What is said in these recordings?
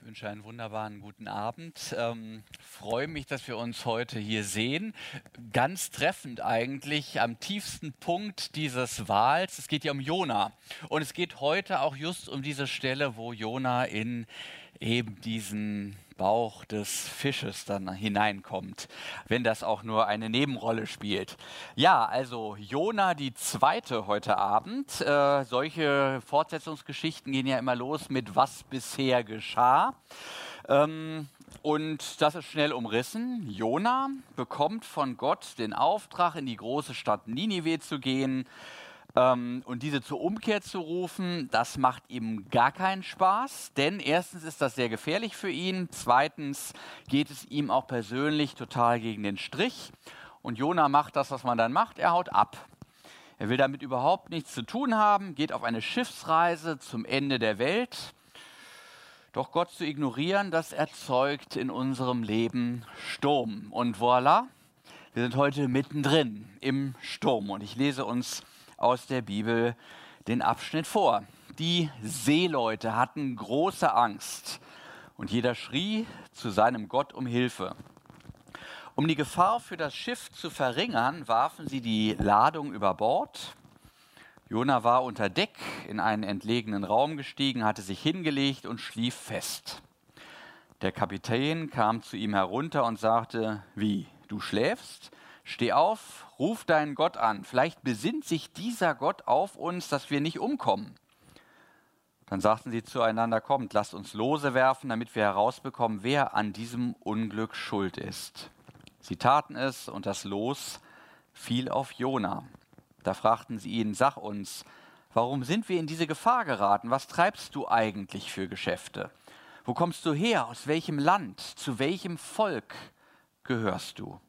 Ich wünsche einen wunderbaren guten Abend. Ähm, freue mich, dass wir uns heute hier sehen. Ganz treffend eigentlich am tiefsten Punkt dieses Wahls. Es geht ja um Jona. Und es geht heute auch just um diese Stelle, wo Jona in eben diesen Bauch des Fisches dann hineinkommt, wenn das auch nur eine Nebenrolle spielt. Ja, also Jona die zweite heute Abend. Äh, solche Fortsetzungsgeschichten gehen ja immer los mit was bisher geschah. Ähm, und das ist schnell umrissen. Jona bekommt von Gott den Auftrag, in die große Stadt Ninive zu gehen ähm, und diese zur Umkehr zu rufen, das macht ihm gar keinen Spaß, denn erstens ist das sehr gefährlich für ihn, zweitens geht es ihm auch persönlich total gegen den Strich. Und Jona macht das, was man dann macht, er haut ab. Er will damit überhaupt nichts zu tun haben, geht auf eine Schiffsreise zum Ende der Welt. Doch Gott zu ignorieren, das erzeugt in unserem Leben Sturm. Und voilà, wir sind heute mittendrin im Sturm. Und ich lese uns aus der Bibel den Abschnitt vor. Die Seeleute hatten große Angst und jeder schrie zu seinem Gott um Hilfe. Um die Gefahr für das Schiff zu verringern, warfen sie die Ladung über Bord. Jona war unter Deck in einen entlegenen Raum gestiegen, hatte sich hingelegt und schlief fest. Der Kapitän kam zu ihm herunter und sagte, wie, du schläfst? Steh auf, ruf deinen Gott an. Vielleicht besinnt sich dieser Gott auf uns, dass wir nicht umkommen. Dann sagten sie zueinander, kommt, lasst uns Lose werfen, damit wir herausbekommen, wer an diesem Unglück schuld ist. Sie taten es und das Los fiel auf Jona. Da fragten sie ihn, sag uns, warum sind wir in diese Gefahr geraten? Was treibst du eigentlich für Geschäfte? Wo kommst du her? Aus welchem Land? Zu welchem Volk gehörst du?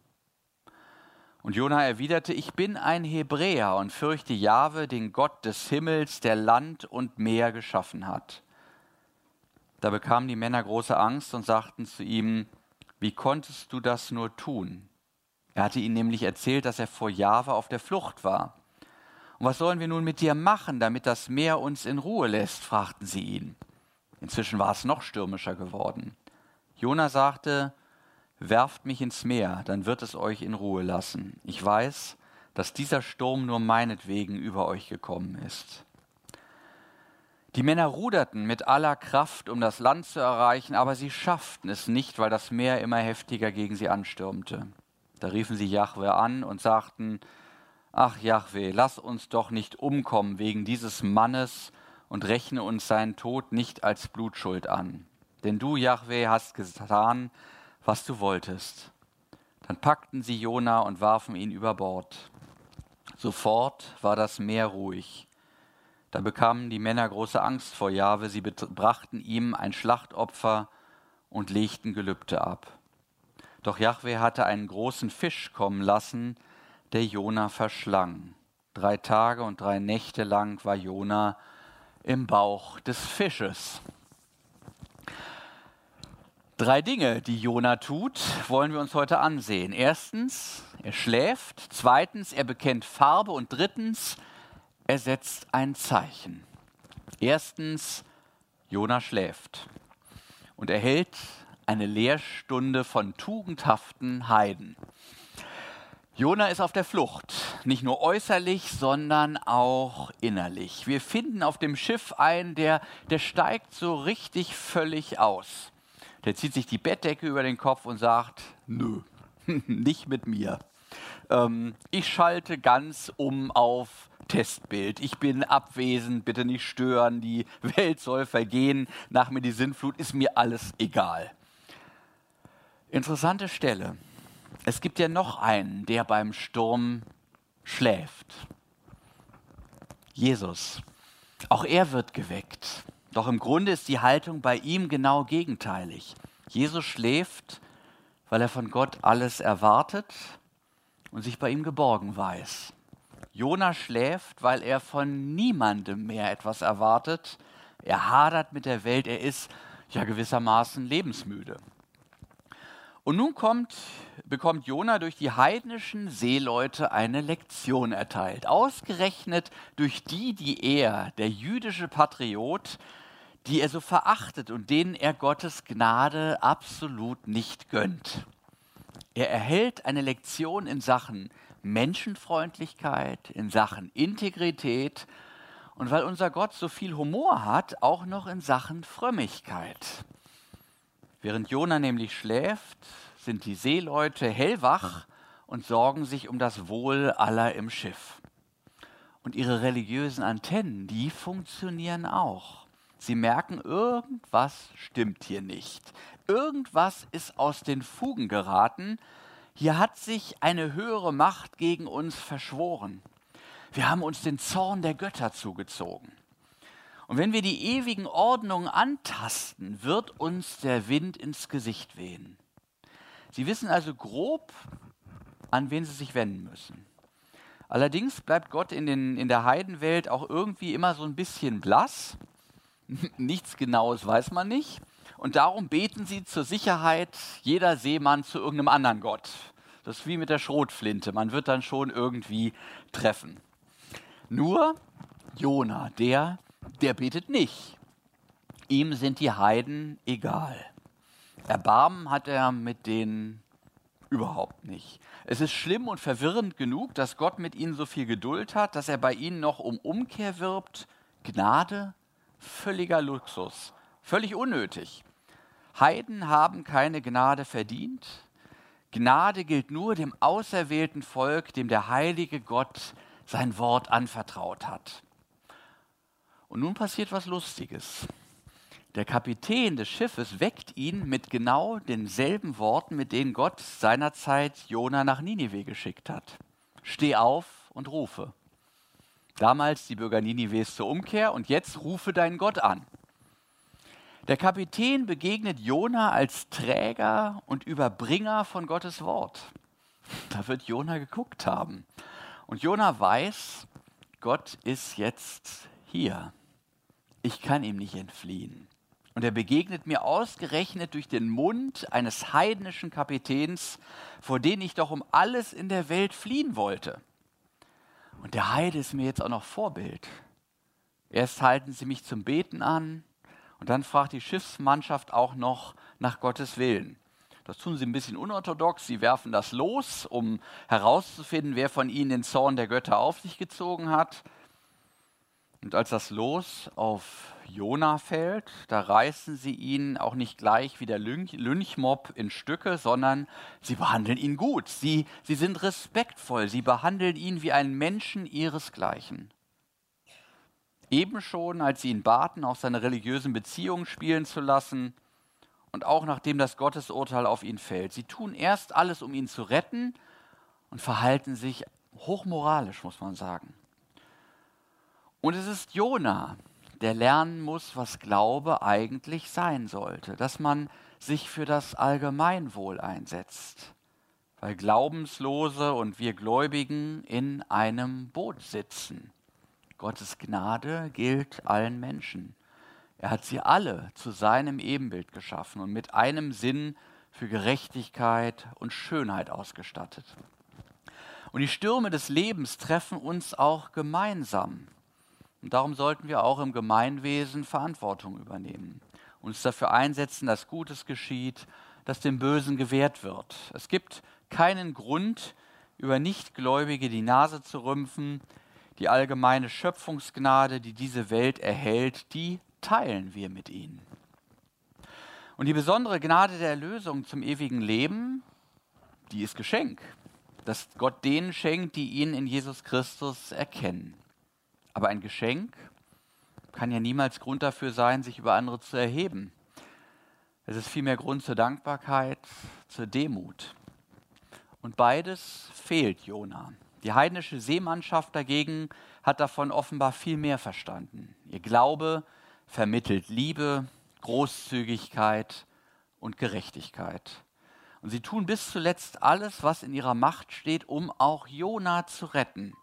Und Jona erwiderte, ich bin ein Hebräer und fürchte Jahwe, den Gott des Himmels, der Land und Meer geschaffen hat. Da bekamen die Männer große Angst und sagten zu ihm, wie konntest du das nur tun? Er hatte ihnen nämlich erzählt, dass er vor Jahwe auf der Flucht war. Und was sollen wir nun mit dir machen, damit das Meer uns in Ruhe lässt? fragten sie ihn. Inzwischen war es noch stürmischer geworden. Jona sagte, werft mich ins Meer, dann wird es euch in Ruhe lassen. Ich weiß, dass dieser Sturm nur meinetwegen über euch gekommen ist. Die Männer ruderten mit aller Kraft, um das Land zu erreichen, aber sie schafften es nicht, weil das Meer immer heftiger gegen sie anstürmte. Da riefen sie Jahwe an und sagten, Ach Jahwe, lass uns doch nicht umkommen wegen dieses Mannes und rechne uns seinen Tod nicht als Blutschuld an. Denn du, Jahwe, hast getan, was du wolltest. Dann packten sie Jona und warfen ihn über Bord. Sofort war das Meer ruhig. Da bekamen die Männer große Angst vor Jahwe. Sie brachten ihm ein Schlachtopfer und legten Gelübde ab. Doch Jahwe hatte einen großen Fisch kommen lassen, der Jona verschlang. Drei Tage und drei Nächte lang war Jona im Bauch des Fisches. Drei Dinge, die Jona tut, wollen wir uns heute ansehen. Erstens, er schläft. Zweitens, er bekennt Farbe. Und drittens, er setzt ein Zeichen. Erstens, Jona schläft und erhält eine Lehrstunde von tugendhaften Heiden. Jona ist auf der Flucht, nicht nur äußerlich, sondern auch innerlich. Wir finden auf dem Schiff einen, der, der steigt so richtig völlig aus. Der zieht sich die Bettdecke über den Kopf und sagt, nö, nicht mit mir. Ähm, ich schalte ganz um auf Testbild. Ich bin abwesend, bitte nicht stören, die Welt soll vergehen, nach mir die Sintflut, ist mir alles egal. Interessante Stelle. Es gibt ja noch einen, der beim Sturm schläft. Jesus. Auch er wird geweckt. Doch im Grunde ist die Haltung bei ihm genau gegenteilig. Jesus schläft, weil er von Gott alles erwartet und sich bei ihm geborgen weiß. Jona schläft, weil er von niemandem mehr etwas erwartet. Er hadert mit der Welt, er ist ja gewissermaßen lebensmüde. Und nun kommt, bekommt Jona durch die heidnischen Seeleute eine Lektion erteilt. Ausgerechnet durch die, die er, der jüdische Patriot, die er so verachtet und denen er Gottes Gnade absolut nicht gönnt. Er erhält eine Lektion in Sachen Menschenfreundlichkeit, in Sachen Integrität und weil unser Gott so viel Humor hat, auch noch in Sachen Frömmigkeit. Während Jona nämlich schläft, sind die Seeleute hellwach und sorgen sich um das Wohl aller im Schiff. Und ihre religiösen Antennen, die funktionieren auch. Sie merken, irgendwas stimmt hier nicht. Irgendwas ist aus den Fugen geraten. Hier hat sich eine höhere Macht gegen uns verschworen. Wir haben uns den Zorn der Götter zugezogen. Und wenn wir die ewigen Ordnungen antasten, wird uns der Wind ins Gesicht wehen. Sie wissen also grob, an wen sie sich wenden müssen. Allerdings bleibt Gott in, den, in der Heidenwelt auch irgendwie immer so ein bisschen blass. Nichts Genaues weiß man nicht. Und darum beten sie zur Sicherheit jeder Seemann zu irgendeinem anderen Gott. Das ist wie mit der Schrotflinte. Man wird dann schon irgendwie treffen. Nur Jona, der der betet nicht. Ihm sind die Heiden egal. Erbarmen hat er mit denen überhaupt nicht. Es ist schlimm und verwirrend genug, dass Gott mit ihnen so viel Geduld hat, dass er bei ihnen noch um Umkehr wirbt. Gnade, völliger Luxus, völlig unnötig. Heiden haben keine Gnade verdient. Gnade gilt nur dem auserwählten Volk, dem der heilige Gott sein Wort anvertraut hat. Und nun passiert was Lustiges. Der Kapitän des Schiffes weckt ihn mit genau denselben Worten, mit denen Gott seinerzeit Jona nach Ninive geschickt hat. Steh auf und rufe. Damals die Bürger Ninives zur Umkehr und jetzt rufe deinen Gott an. Der Kapitän begegnet Jona als Träger und Überbringer von Gottes Wort. Da wird Jona geguckt haben. Und Jona weiß, Gott ist jetzt hier ich kann ihm nicht entfliehen. Und er begegnet mir ausgerechnet durch den Mund eines heidnischen Kapitäns, vor den ich doch um alles in der Welt fliehen wollte. Und der Heide ist mir jetzt auch noch Vorbild. Erst halten sie mich zum Beten an und dann fragt die Schiffsmannschaft auch noch nach Gottes Willen. Das tun sie ein bisschen unorthodox. Sie werfen das los, um herauszufinden, wer von ihnen den Zorn der Götter auf sich gezogen hat. Und als das Los auf Jona fällt, da reißen sie ihn auch nicht gleich wie der Lynch Lynchmob in Stücke, sondern sie behandeln ihn gut. Sie, sie sind respektvoll. Sie behandeln ihn wie einen Menschen ihresgleichen. Eben schon, als sie ihn baten, auch seine religiösen Beziehungen spielen zu lassen und auch nachdem das Gottesurteil auf ihn fällt. Sie tun erst alles, um ihn zu retten und verhalten sich hochmoralisch, muss man sagen. Und es ist Jona, der lernen muss, was Glaube eigentlich sein sollte, dass man sich für das Allgemeinwohl einsetzt, weil Glaubenslose und wir Gläubigen in einem Boot sitzen. Gottes Gnade gilt allen Menschen. Er hat sie alle zu seinem Ebenbild geschaffen und mit einem Sinn für Gerechtigkeit und Schönheit ausgestattet. Und die Stürme des Lebens treffen uns auch gemeinsam. Und darum sollten wir auch im Gemeinwesen Verantwortung übernehmen, uns dafür einsetzen, dass Gutes geschieht, dass dem Bösen gewehrt wird. Es gibt keinen Grund, über Nichtgläubige die Nase zu rümpfen. Die allgemeine Schöpfungsgnade, die diese Welt erhält, die teilen wir mit ihnen. Und die besondere Gnade der Erlösung zum ewigen Leben, die ist Geschenk, das Gott denen schenkt, die ihn in Jesus Christus erkennen. Aber ein Geschenk kann ja niemals Grund dafür sein, sich über andere zu erheben. Es ist vielmehr Grund zur Dankbarkeit, zur Demut. Und beides fehlt Jona. Die heidnische Seemannschaft dagegen hat davon offenbar viel mehr verstanden. Ihr Glaube vermittelt Liebe, Großzügigkeit und Gerechtigkeit. Und sie tun bis zuletzt alles, was in ihrer Macht steht, um auch Jona zu retten.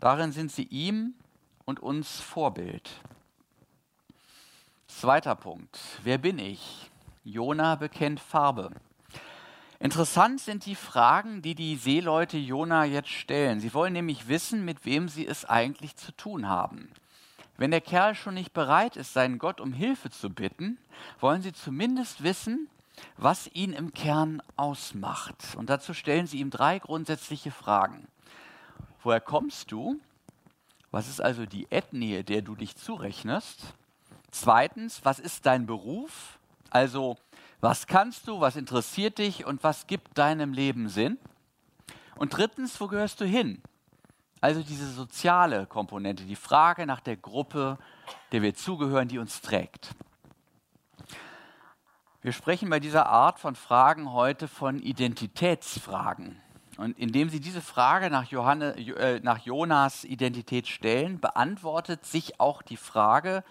Darin sind sie ihm und uns Vorbild. Zweiter Punkt. Wer bin ich? Jona bekennt Farbe. Interessant sind die Fragen, die die Seeleute Jona jetzt stellen. Sie wollen nämlich wissen, mit wem sie es eigentlich zu tun haben. wenn der Kerl schon nicht bereit ist, seinen Gott um Hilfe zu bitten, wollen sie zumindest wissen, was ihn im Kern ausmacht. Und dazu stellen sie ihm drei grundsätzliche Fragen. Woher kommst du? Was ist also die Ethnie, der du dich zurechnest? Zweitens, was ist dein Beruf? Also, was kannst du, was interessiert dich und was gibt deinem Leben Sinn? Und drittens, wo gehörst du hin? Also diese soziale Komponente, die Frage nach der Gruppe, der wir zugehören, die uns trägt. Wir sprechen bei dieser Art von Fragen heute von Identitätsfragen. Und indem Sie diese Frage nach, Johanne, äh, nach Jonas Identität stellen, beantwortet sich auch die Frage,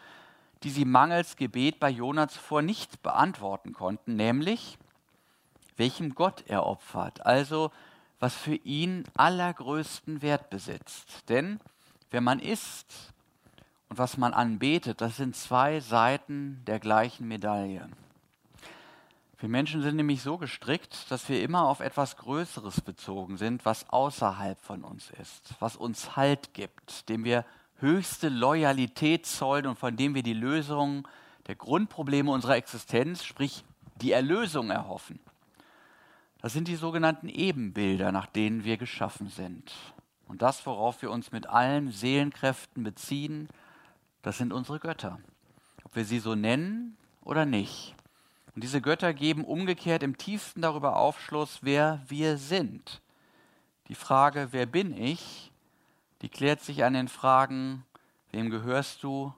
die Sie mangels Gebet bei Jona zuvor nicht beantworten konnten, nämlich welchem Gott er opfert, also was für ihn allergrößten Wert besitzt. Denn wer man ist und was man anbetet, das sind zwei Seiten der gleichen Medaille. Wir Menschen sind nämlich so gestrickt, dass wir immer auf etwas Größeres bezogen sind, was außerhalb von uns ist, was uns Halt gibt, dem wir höchste Loyalität zollen und von dem wir die Lösung der Grundprobleme unserer Existenz, sprich die Erlösung erhoffen. Das sind die sogenannten Ebenbilder, nach denen wir geschaffen sind. Und das, worauf wir uns mit allen Seelenkräften beziehen, das sind unsere Götter. Ob wir sie so nennen oder nicht. Und diese Götter geben umgekehrt im tiefsten darüber Aufschluss, wer wir sind. Die Frage, wer bin ich, die klärt sich an den Fragen, wem gehörst du,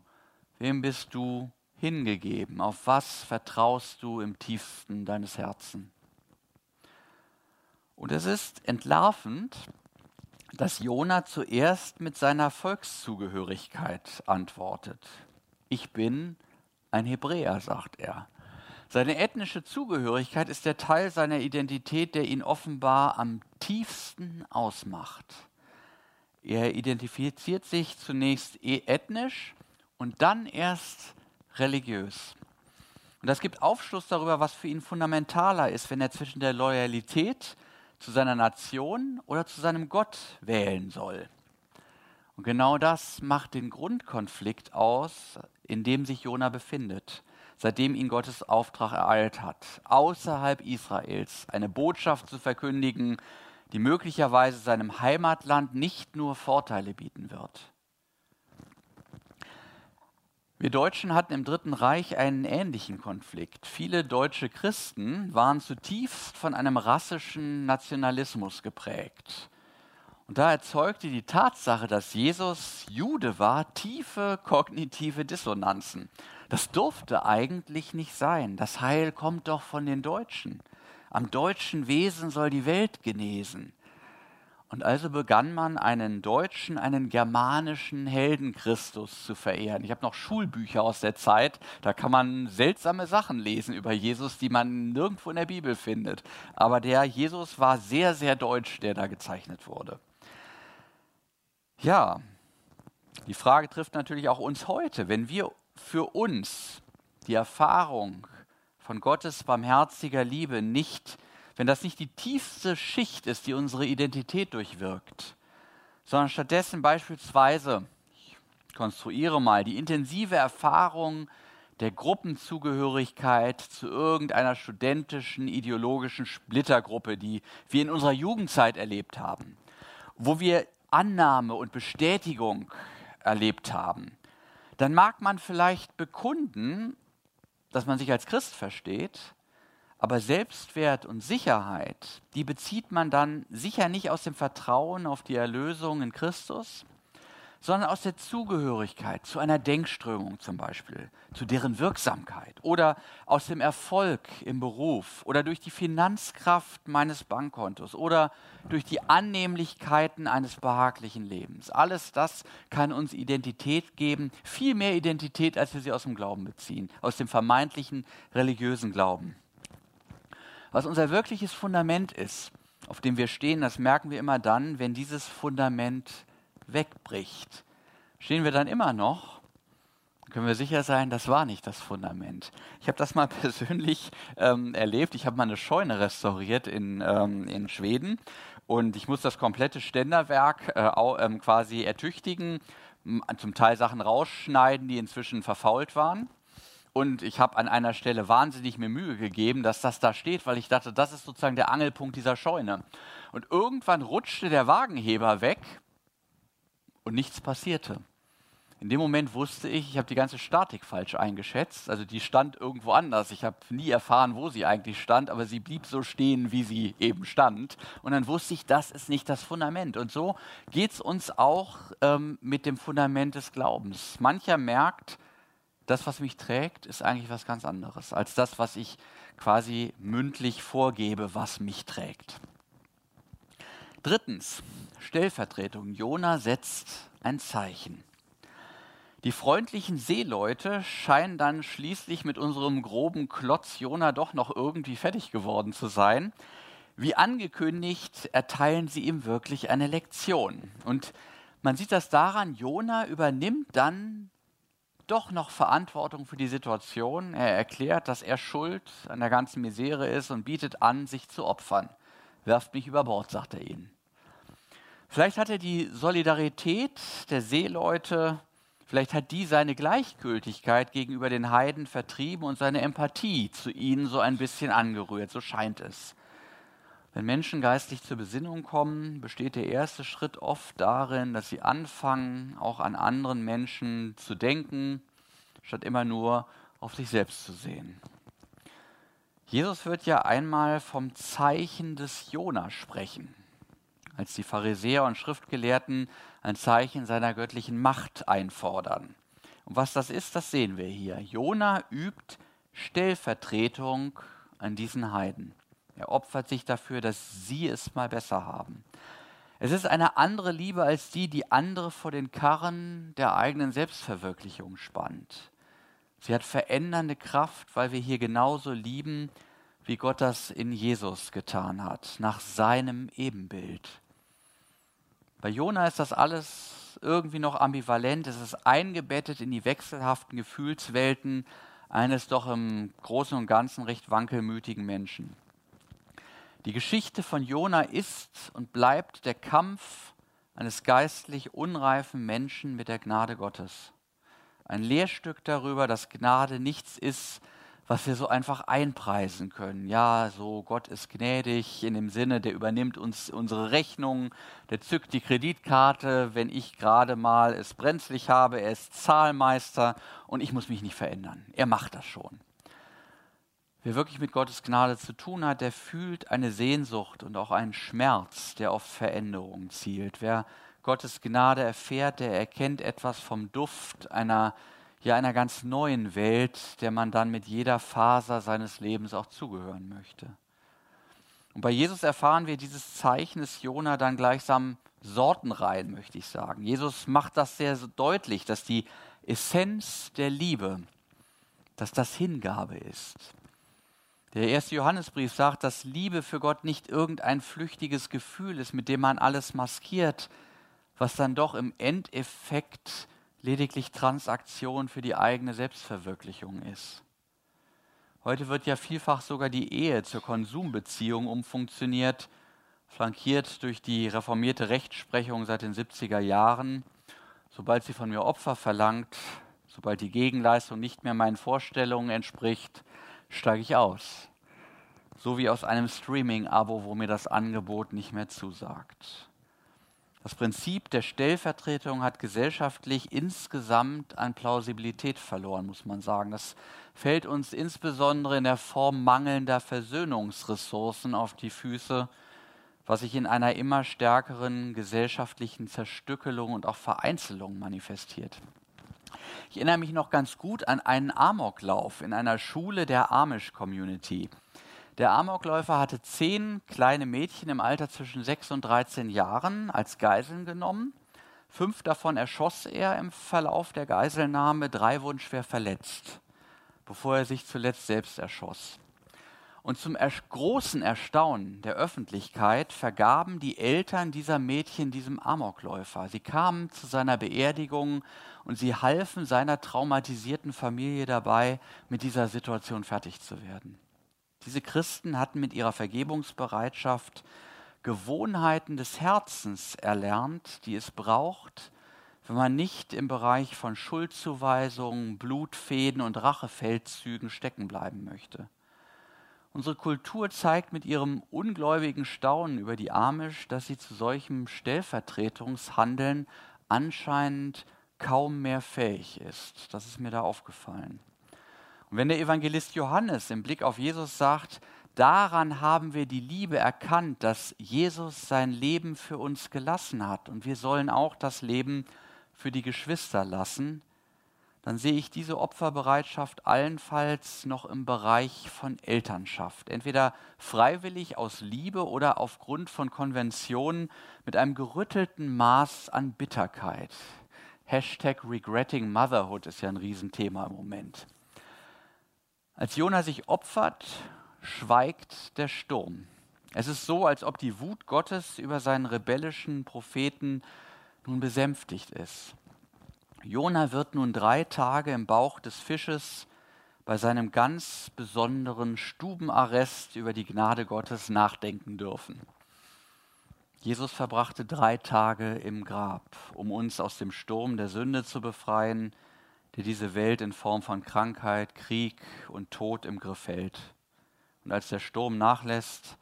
wem bist du hingegeben, auf was vertraust du im tiefsten deines Herzens. Und es ist entlarvend, dass Jona zuerst mit seiner Volkszugehörigkeit antwortet. Ich bin ein Hebräer, sagt er. Seine ethnische Zugehörigkeit ist der Teil seiner Identität, der ihn offenbar am tiefsten ausmacht. Er identifiziert sich zunächst e- ethnisch und dann erst religiös. Und das gibt Aufschluss darüber, was für ihn fundamentaler ist, wenn er zwischen der Loyalität zu seiner Nation oder zu seinem Gott wählen soll. Und genau das macht den Grundkonflikt aus, in dem sich Jona befindet seitdem ihn Gottes Auftrag ereilt hat, außerhalb Israels eine Botschaft zu verkündigen, die möglicherweise seinem Heimatland nicht nur Vorteile bieten wird. Wir Deutschen hatten im Dritten Reich einen ähnlichen Konflikt. Viele deutsche Christen waren zutiefst von einem rassischen Nationalismus geprägt. Und da erzeugte die Tatsache, dass Jesus Jude war, tiefe kognitive Dissonanzen. Das durfte eigentlich nicht sein. Das Heil kommt doch von den Deutschen. Am deutschen Wesen soll die Welt genesen. Und also begann man einen deutschen, einen germanischen Heldenchristus zu verehren. Ich habe noch Schulbücher aus der Zeit, da kann man seltsame Sachen lesen über Jesus, die man nirgendwo in der Bibel findet. Aber der Jesus war sehr, sehr deutsch, der da gezeichnet wurde. Ja, die Frage trifft natürlich auch uns heute. Wenn wir für uns die Erfahrung von Gottes barmherziger Liebe nicht, wenn das nicht die tiefste Schicht ist, die unsere Identität durchwirkt, sondern stattdessen beispielsweise, ich konstruiere mal, die intensive Erfahrung der Gruppenzugehörigkeit zu irgendeiner studentischen, ideologischen Splittergruppe, die wir in unserer Jugendzeit erlebt haben, wo wir Annahme und Bestätigung erlebt haben, dann mag man vielleicht bekunden, dass man sich als Christ versteht, aber Selbstwert und Sicherheit, die bezieht man dann sicher nicht aus dem Vertrauen auf die Erlösung in Christus, sondern aus der Zugehörigkeit zu einer Denkströmung zum Beispiel, zu deren Wirksamkeit oder aus dem Erfolg im Beruf oder durch die Finanzkraft meines Bankkontos oder durch die Annehmlichkeiten eines behaglichen Lebens. Alles das kann uns Identität geben, viel mehr Identität, als wir sie aus dem Glauben beziehen, aus dem vermeintlichen religiösen Glauben. Was unser wirkliches Fundament ist, auf dem wir stehen, das merken wir immer dann, wenn dieses Fundament wegbricht, stehen wir dann immer noch, können wir sicher sein, das war nicht das Fundament. Ich habe das mal persönlich ähm, erlebt. Ich habe mal eine Scheune restauriert in, ähm, in Schweden und ich muss das komplette Ständerwerk äh, ähm, quasi ertüchtigen zum Teil Sachen rausschneiden, die inzwischen verfault waren. Und ich habe an einer Stelle wahnsinnig mir Mühe gegeben, dass das da steht, weil ich dachte, das ist sozusagen der Angelpunkt dieser Scheune. Und irgendwann rutschte der Wagenheber weg und nichts passierte. In dem Moment wusste ich, ich habe die ganze Statik falsch eingeschätzt. Also die stand irgendwo anders. Ich habe nie erfahren, wo sie eigentlich stand, aber sie blieb so stehen, wie sie eben stand. Und dann wusste ich, das ist nicht das Fundament. Und so geht es uns auch ähm, mit dem Fundament des Glaubens. Mancher merkt, das, was mich trägt, ist eigentlich was ganz anderes als das, was ich quasi mündlich vorgebe, was mich trägt. Drittens, Stellvertretung. Jona setzt ein Zeichen. Die freundlichen Seeleute scheinen dann schließlich mit unserem groben Klotz Jona doch noch irgendwie fertig geworden zu sein. Wie angekündigt, erteilen sie ihm wirklich eine Lektion. Und man sieht das daran, Jona übernimmt dann doch noch Verantwortung für die Situation. Er erklärt, dass er schuld an der ganzen Misere ist und bietet an, sich zu opfern. Werft mich über Bord, sagt er ihnen. Vielleicht hat er die Solidarität der Seeleute Vielleicht hat die seine Gleichgültigkeit gegenüber den Heiden vertrieben und seine Empathie zu ihnen so ein bisschen angerührt, so scheint es. Wenn Menschen geistlich zur Besinnung kommen, besteht der erste Schritt oft darin, dass sie anfangen, auch an anderen Menschen zu denken, statt immer nur auf sich selbst zu sehen. Jesus wird ja einmal vom Zeichen des Jona sprechen als die Pharisäer und Schriftgelehrten ein Zeichen seiner göttlichen Macht einfordern. Und was das ist, das sehen wir hier. Jona übt Stellvertretung an diesen Heiden. Er opfert sich dafür, dass sie es mal besser haben. Es ist eine andere Liebe als die, die andere vor den Karren der eigenen Selbstverwirklichung spannt. Sie hat verändernde Kraft, weil wir hier genauso lieben, wie Gott das in Jesus getan hat, nach seinem Ebenbild. Bei Jona ist das alles irgendwie noch ambivalent. Es ist eingebettet in die wechselhaften Gefühlswelten eines doch im Großen und Ganzen recht wankelmütigen Menschen. Die Geschichte von Jona ist und bleibt der Kampf eines geistlich unreifen Menschen mit der Gnade Gottes. Ein Lehrstück darüber, dass Gnade nichts ist, was wir so einfach einpreisen können. Ja, so Gott ist gnädig in dem Sinne, der übernimmt uns unsere Rechnungen, der zückt die Kreditkarte, wenn ich gerade mal es brenzlig habe, er ist Zahlmeister und ich muss mich nicht verändern. Er macht das schon. Wer wirklich mit Gottes Gnade zu tun hat, der fühlt eine Sehnsucht und auch einen Schmerz, der auf Veränderung zielt. Wer Gottes Gnade erfährt, der erkennt etwas vom Duft einer ja einer ganz neuen Welt, der man dann mit jeder Faser seines Lebens auch zugehören möchte. Und bei Jesus erfahren wir dieses Zeichen des Jona dann gleichsam sortenrein, möchte ich sagen. Jesus macht das sehr deutlich, dass die Essenz der Liebe, dass das Hingabe ist. Der erste Johannesbrief sagt, dass Liebe für Gott nicht irgendein flüchtiges Gefühl ist, mit dem man alles maskiert, was dann doch im Endeffekt lediglich Transaktion für die eigene Selbstverwirklichung ist. Heute wird ja vielfach sogar die Ehe zur Konsumbeziehung umfunktioniert, flankiert durch die reformierte Rechtsprechung seit den 70er Jahren. Sobald sie von mir Opfer verlangt, sobald die Gegenleistung nicht mehr meinen Vorstellungen entspricht, steige ich aus. So wie aus einem Streaming-Abo, wo mir das Angebot nicht mehr zusagt. Das Prinzip der Stellvertretung hat gesellschaftlich insgesamt an Plausibilität verloren, muss man sagen. Das fällt uns insbesondere in der Form mangelnder Versöhnungsressourcen auf die Füße, was sich in einer immer stärkeren gesellschaftlichen Zerstückelung und auch Vereinzelung manifestiert. Ich erinnere mich noch ganz gut an einen Amoklauf in einer Schule der Amish-Community. Der Amokläufer hatte zehn kleine Mädchen im Alter zwischen 6 und 13 Jahren als Geiseln genommen. Fünf davon erschoss er im Verlauf der Geiselnahme, drei wurden schwer verletzt, bevor er sich zuletzt selbst erschoss. Und zum großen Erstaunen der Öffentlichkeit vergaben die Eltern dieser Mädchen diesem Amokläufer. Sie kamen zu seiner Beerdigung und sie halfen seiner traumatisierten Familie dabei, mit dieser Situation fertig zu werden. Diese Christen hatten mit ihrer Vergebungsbereitschaft Gewohnheiten des Herzens erlernt, die es braucht, wenn man nicht im Bereich von Schuldzuweisungen, Blutfäden und Rachefeldzügen stecken bleiben möchte. Unsere Kultur zeigt mit ihrem ungläubigen Staunen über die Amish, dass sie zu solchem Stellvertretungshandeln anscheinend kaum mehr fähig ist. Das ist mir da aufgefallen. Und wenn der Evangelist Johannes im Blick auf Jesus sagt, daran haben wir die Liebe erkannt, dass Jesus sein Leben für uns gelassen hat und wir sollen auch das Leben für die Geschwister lassen, dann sehe ich diese Opferbereitschaft allenfalls noch im Bereich von Elternschaft. Entweder freiwillig aus Liebe oder aufgrund von Konventionen mit einem gerüttelten Maß an Bitterkeit. Hashtag Regretting Motherhood ist ja ein Riesenthema im Moment. Als Jona sich opfert, schweigt der Sturm. Es ist so, als ob die Wut Gottes über seinen rebellischen Propheten nun besänftigt ist. Jona wird nun drei Tage im Bauch des Fisches bei seinem ganz besonderen Stubenarrest über die Gnade Gottes nachdenken dürfen. Jesus verbrachte drei Tage im Grab, um uns aus dem Sturm der Sünde zu befreien, der diese Welt in Form von Krankheit, Krieg und Tod im Griff hält. Und als der Sturm nachlässt,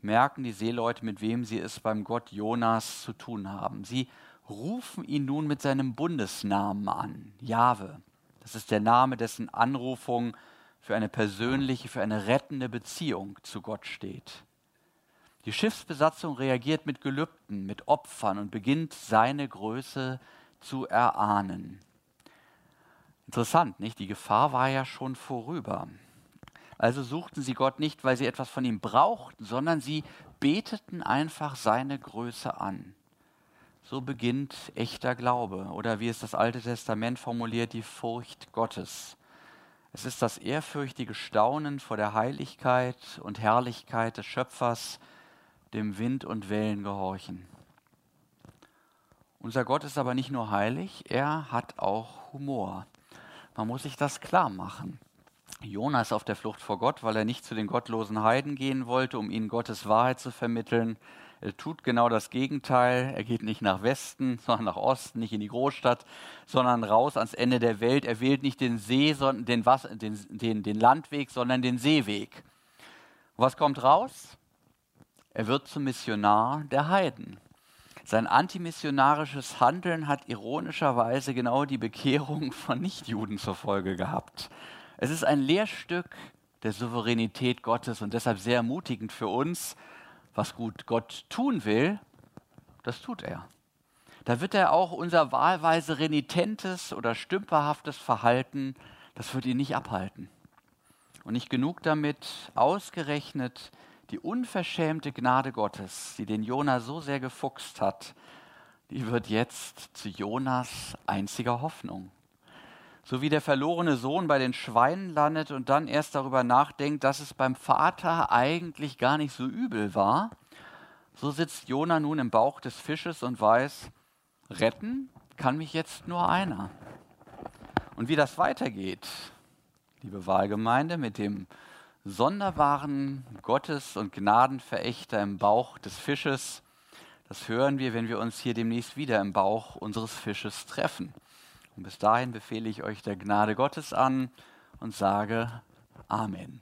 merken die Seeleute, mit wem sie es beim Gott Jonas zu tun haben. Sie rufen ihn nun mit seinem Bundesnamen an, Jahwe. Das ist der Name, dessen Anrufung für eine persönliche, für eine rettende Beziehung zu Gott steht. Die Schiffsbesatzung reagiert mit Gelübden, mit Opfern und beginnt seine Größe zu erahnen. Interessant, nicht? Die Gefahr war ja schon vorüber. Also suchten sie Gott nicht, weil sie etwas von ihm brauchten, sondern sie beteten einfach seine Größe an. So beginnt echter Glaube oder wie es das Alte Testament formuliert, die Furcht Gottes. Es ist das ehrfürchtige Staunen vor der Heiligkeit und Herrlichkeit des Schöpfers, dem Wind und Wellen gehorchen. Unser Gott ist aber nicht nur heilig, er hat auch Humor. Man muss sich das klar machen. Jona ist auf der Flucht vor Gott, weil er nicht zu den gottlosen Heiden gehen wollte, um ihnen Gottes Wahrheit zu vermitteln. Er tut genau das Gegenteil. Er geht nicht nach Westen, sondern nach Osten, nicht in die Großstadt, sondern raus ans Ende der Welt. Er wählt nicht den See, sondern den, Wasser, den, den, den Landweg, sondern den Seeweg. was kommt raus? Er wird zum Missionar der Heiden. Sein antimissionarisches Handeln hat ironischerweise genau die Bekehrung von Nichtjuden zur Folge gehabt. Es ist ein Lehrstück der Souveränität Gottes und deshalb sehr ermutigend für uns, was gut Gott tun will, das tut er. Da wird er auch unser wahlweise renitentes oder stümperhaftes Verhalten, das wird ihn nicht abhalten. Und nicht genug damit, ausgerechnet die unverschämte Gnade Gottes, die den Jona so sehr gefuchst hat, die wird jetzt zu Jonas einziger Hoffnung so wie der verlorene Sohn bei den Schweinen landet und dann erst darüber nachdenkt, dass es beim Vater eigentlich gar nicht so übel war, so sitzt Jona nun im Bauch des Fisches und weiß, retten kann mich jetzt nur einer. Und wie das weitergeht, liebe Wahlgemeinde, mit dem sonderbaren Gottes- und Gnadenverächter im Bauch des Fisches, das hören wir, wenn wir uns hier demnächst wieder im Bauch unseres Fisches treffen. Und bis dahin befehle ich euch der Gnade Gottes an und sage Amen.